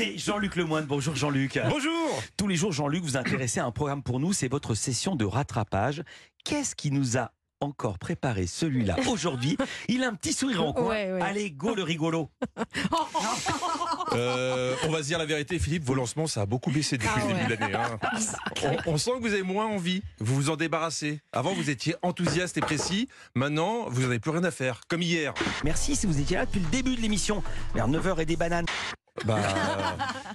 Et Jean-Luc Lemoine, bonjour Jean-Luc. Bonjour Tous les jours, Jean-Luc, vous intéressez à un programme pour nous, c'est votre session de rattrapage. Qu'est-ce qui nous a encore préparé celui-là aujourd'hui? Il a un petit sourire en coin. Ouais, ouais. Allez, go le rigolo. Euh, On va se dire la vérité, Philippe, vos lancements, ça a beaucoup baissé depuis Ah le début ouais. de l'année. hein. On, on sent que vous avez moins envie, vous vous en débarrassez. Avant, vous étiez enthousiaste et précis. Maintenant, vous n'en avez plus rien à faire, comme hier. Merci si vous étiez là depuis le début de l'émission, vers 9h et des bananes. Bah,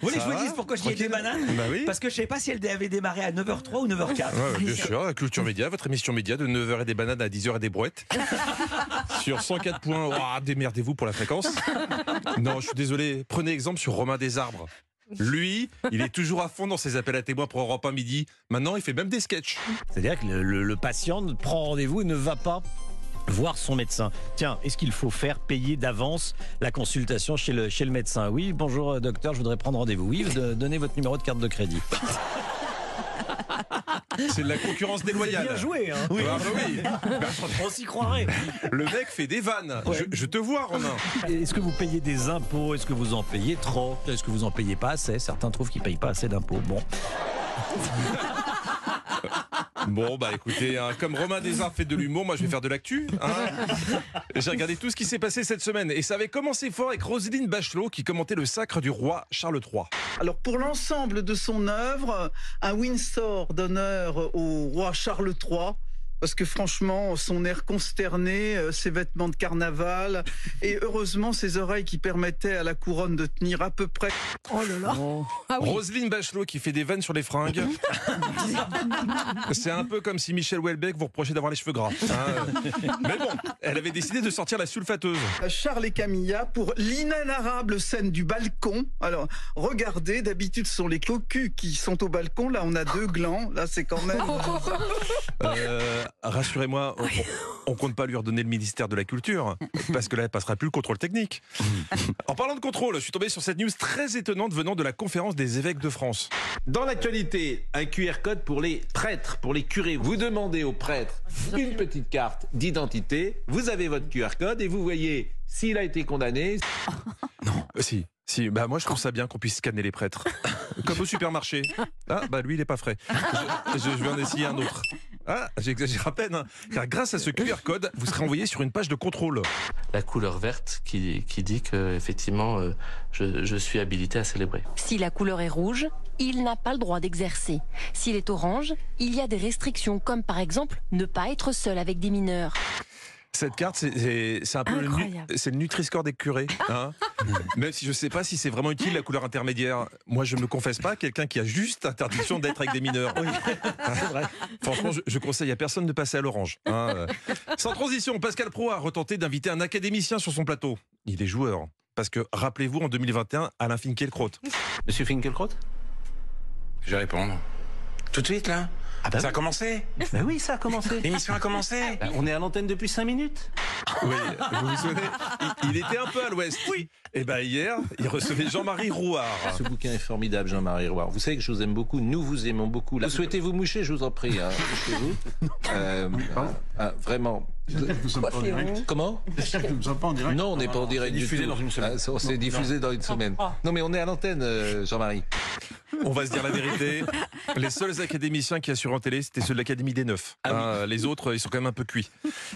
Vous voulez que je vous dise pourquoi je dis des bananes Bah oui. Parce que je ne savais pas si elle avait démarré à 9h03 ou 9h04. Ouais, bien sûr, la Culture Média, votre émission média de 9h et des bananes à 10h et des brouettes. sur 104 points, Ouah, démerdez-vous pour la fréquence. Non, je suis désolé, prenez exemple sur Romain Desarbres. Lui, il est toujours à fond dans ses appels à témoins pour Europe 1 midi. Maintenant, il fait même des sketchs. C'est-à-dire que le, le- le patient prend rendez-vous et ne va pas voir son médecin. Tiens, est-ce qu'il faut faire payer d'avance la consultation chez le, chez le médecin? Oui, bonjour euh, docteur, je voudrais prendre rendez-vous. Oui, de- donnez votre numéro de carte de crédit. C'est de la concurrence déloyale. Bien joué, hein Oui. Ah bah oui. On s'y croirait. Le mec fait des vannes. Ouais. Je, je te vois, Romain. Est-ce que vous payez des impôts? Est-ce que vous en payez trop? Est-ce que vous en payez pas assez? Certains trouvent qu'ils payent pas assez d'impôts. Bon, Bon, bah écoutez, hein, comme Romain Desarts fait de l'humour, moi je vais faire de l'actu. hein. J'ai regardé tout ce qui s'est passé cette semaine et ça avait commencé fort avec Roselyne Bachelot qui commentait le sacre du roi Charles III. Alors pour l'ensemble de son œuvre, un Windsor d'honneur au roi Charles III. Parce que franchement, son air consterné, euh, ses vêtements de carnaval, et heureusement ses oreilles qui permettaient à la couronne de tenir à peu près. Oh là là. Ah oui. Roselyne Bachelot qui fait des vannes sur les fringues. C'est un peu comme si Michel Houellebecq vous reprochait d'avoir les cheveux gras. hein. Mais bon, elle avait décidé de sortir la sulfateuse. Charles et Camilla pour l'inénarrable scène du balcon. Alors regardez, d'habitude ce sont les cocus qui sont au balcon. Là on a deux glands. Là c'est quand même. Euh, Rassurez-moi, on, on compte pas lui redonner le ministère de la Culture, parce que là, elle passera plus le contrôle technique. En parlant de contrôle, je suis tombé sur cette news très étonnante venant de la conférence des évêques de France. Dans l'actualité, un QR code pour les prêtres, pour les curés. Vous demandez aux prêtres une petite carte d'identité, vous avez votre QR code et vous voyez s'il a été condamné. Euh, si, si, bah moi je trouve ça bien qu'on puisse scanner les prêtres. Comme au supermarché. Ah, bah lui il est pas frais. Je, je- je vais en essayer un autre. Ah, j'exagère à peine, hein. car grâce à ce QR code, vous serez envoyé sur une page de contrôle. la couleur verte qui, qui dit que effectivement euh, je, je suis habilité à célébrer. Si la couleur est rouge, il n'a pas le droit d'exercer. S'il est orange, il y a des restrictions comme par exemple ne pas être seul avec des mineurs. Cette carte, c'est- un peu le, Incroyable. le Nutri-Score des curés. Hein Même si je ne sais pas si c'est vraiment utile la couleur intermédiaire. Moi, je ne me confesse pas quelqu'un qui a juste interdiction d'être avec des mineurs. Franchement, je, je conseille à personne de passer à l'orange. hein. Euh, Sans transition, Pascal Pro a retenté d'inviter un académicien sur son plateau. Il est joueur. Parce que, rappelez-vous, en 2021, Alain Finkielkraut. Monsieur Finkelkraut Je vais répondre. Tout de suite, là? Ah bah Ça a commencé Ben oui, ça a commencé. L'émission a commencé Ben, On est à l'antenne depuis 5 minutes. Oui, vous vous souvenez il, il était un peu à l'ouest. Oui. Et ben hier, il recevait Jean-Marie Rouard. Ce bouquin est formidable, Jean-Marie Roy. Vous savez que je vous aime beaucoup, nous vous aimons beaucoup. Là, souhaitez vous moucher, je vous en prie. Hein, Mouchez-vous. Euh, ah, vraiment. Comment Nous ne sommes pas en direct. Non, on n'est pas en direct du diffusé tout. dans une semaine. Ah, ça, c'est diffusé dans une semaine. Non, mais on est à l'antenne, euh, Jean-Marie. On va se dire la vérité. Les seuls académiciens qui assurent en télé, c'était ceux de l'Académie des Neufs. Hein, les autres, ils sont quand même un peu cuits.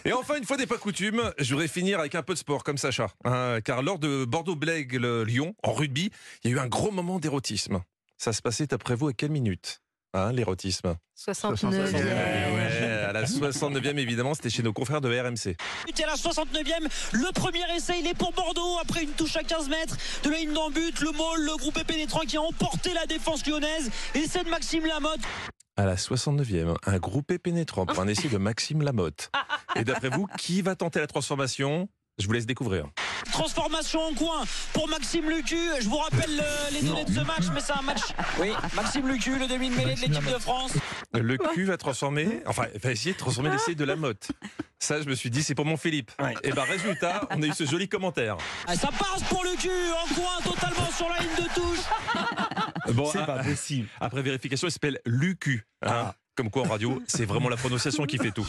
Et enfin, une fois n'est pas coutume, je voudrais finir avec un peu de sport, comme Sacha. Hein, car lors de Bordeaux-Blègue-Lyon, en rugby, il y a eu un gros moment d'érotisme. Ça se passait, d'après vous, à quelle minute? Hein, L'érotisme 69. Ouais, à la 69e, évidemment, c'était chez nos confrères de RMC. Et à la 69e, le premier essai, il est pour Bordeaux après une touche à 15 mètres de la ligne d'en but. Le Maul, le groupe pénétrant qui a emporté la défense lyonnaise. Et c'est de Maxime Lamotte. À la 69e, un groupé pénétrant pour un essai de Maxime Lamotte. Et d'après vous, qui va tenter la transformation? Je vous laisse découvrir. Transformation en coin pour Maxime Lucu. Je vous rappelle euh, les données de ce match, mais c'est un match. Oui, Maxime Lucu, le demi-mêlée de l'équipe de France. Le cul va transformer, enfin, va essayer de transformer l'essai de Lamotte. Ça, je me suis dit, c'est pour mon Philippe. Ouais. Et ben, résultat, on a eu ce joli commentaire. Ah, Ça passe pour Lucu en coin, totalement sur la ligne de touche. Bon, C'est a- pas possible. après vérification, il s'appelle Lucu. hein. Comme quoi, en radio, c'est vraiment la prononciation qui fait tout.